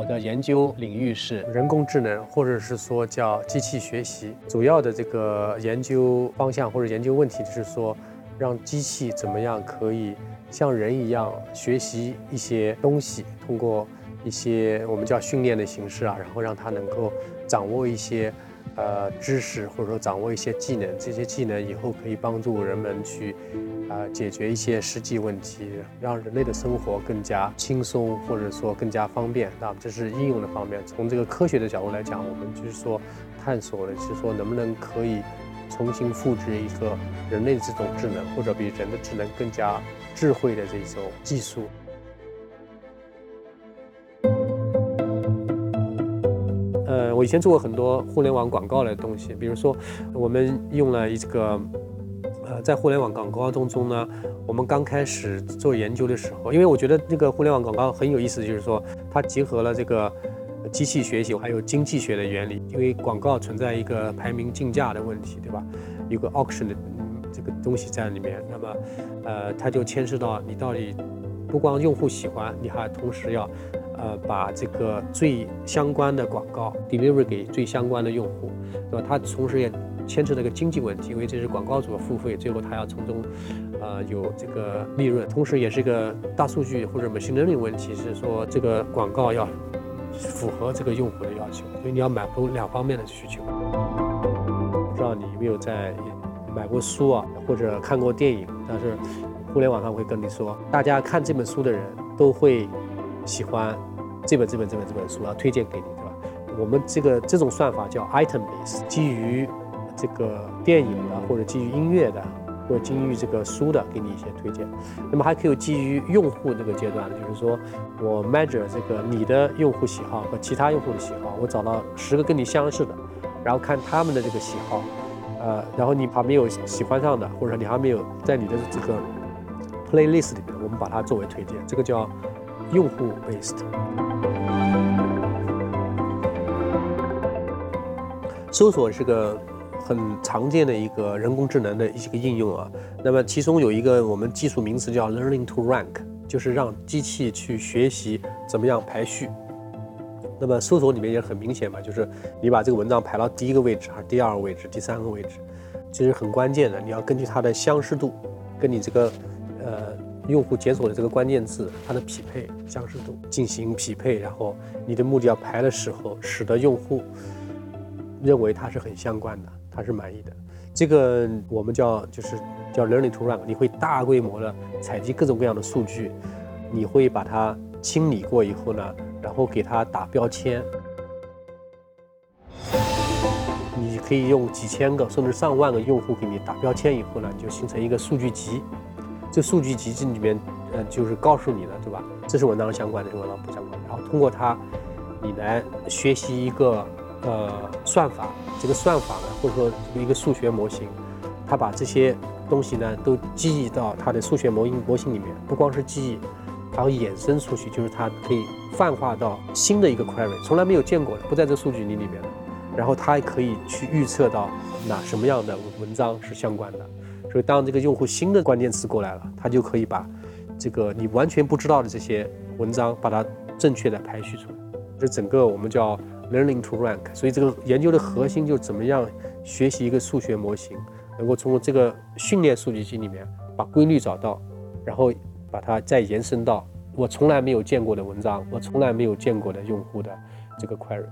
我的研究领域是人工智能，或者是说叫机器学习。主要的这个研究方向或者研究问题就是说，让机器怎么样可以像人一样学习一些东西，通过一些我们叫训练的形式啊，然后让它能够掌握一些。呃，知识或者说掌握一些技能，这些技能以后可以帮助人们去，啊，解决一些实际问题，让人类的生活更加轻松，或者说更加方便。那这是应用的方面。从这个科学的角度来讲，我们就是说探索的是说能不能可以重新复制一个人类的这种智能，或者比人的智能更加智慧的这种技术。我以前做过很多互联网广告的东西，比如说，我们用了一个，呃，在互联网广告当中呢，我们刚开始做研究的时候，因为我觉得这个互联网广告很有意思，就是说它结合了这个机器学习还有经济学的原理，因为广告存在一个排名竞价的问题，对吧？有个 auction 的这个东西在里面，那么，呃，它就牵涉到你到底不光用户喜欢，你还同时要。呃，把这个最相关的广告 deliver 给最相关的用户，对吧？它同时也牵扯这个经济问题，因为这是广告主付费，最后他要从中，呃，有这个利润，同时也是一个大数据或者 machine learning 问题，是说这个广告要符合这个用户的要求，所以你要满足两方面的需求。不知道你有没有在买过书啊，或者看过电影？但是互联网上会跟你说，大家看这本书的人都会喜欢。这本这本这本这本书要推荐给你，对吧？我们这个这种算法叫 item base，基于这个电影的，或者基于音乐的，或者基于这个书的，给你一些推荐。那么还可以基于用户这个阶段，就是说我 measure 这个你的用户喜好和其他用户的喜好，我找到十个跟你相似的，然后看他们的这个喜好，呃，然后你还没有喜欢上的，或者你还没有在你的这个 playlist 里面，我们把它作为推荐，这个叫用户 based。搜索是个很常见的一个人工智能的一个应用啊。那么其中有一个我们技术名词叫 learning to rank，就是让机器去学习怎么样排序。那么搜索里面也很明显嘛，就是你把这个文章排到第一个位置还是第二个位置、第三个位置，其实很关键的。你要根据它的相似度，跟你这个呃用户检索的这个关键字它的匹配相似度进行匹配，然后你的目的要排的时候，使得用户。认为它是很相关的，他是满意的。这个我们叫就是叫 learning to rank，你会大规模的采集各种各样的数据，你会把它清理过以后呢，然后给它打标签。你可以用几千个甚至上万个用户给你打标签以后呢，就形成一个数据集。这数据集这里面，呃，就是告诉你的，对吧？这是文章相关的，这是文章不相关的。然后通过它，你来学习一个。呃，算法这个算法呢，或者说一个数学模型，它把这些东西呢都记忆到它的数学模型模型里面，不光是记忆，还会衍生出去，就是它可以泛化到新的一个 query，从来没有见过的，不在这数据里里面的，然后它还可以去预测到哪什么样的文章是相关的，所以当这个用户新的关键词过来了，它就可以把这个你完全不知道的这些文章，把它正确的排序出来，这整个我们叫。Learning to rank，所以这个研究的核心就是怎么样学习一个数学模型，能够从这个训练数据集里面把规律找到，然后把它再延伸到我从来没有见过的文章，我从来没有见过的用户的这个 query。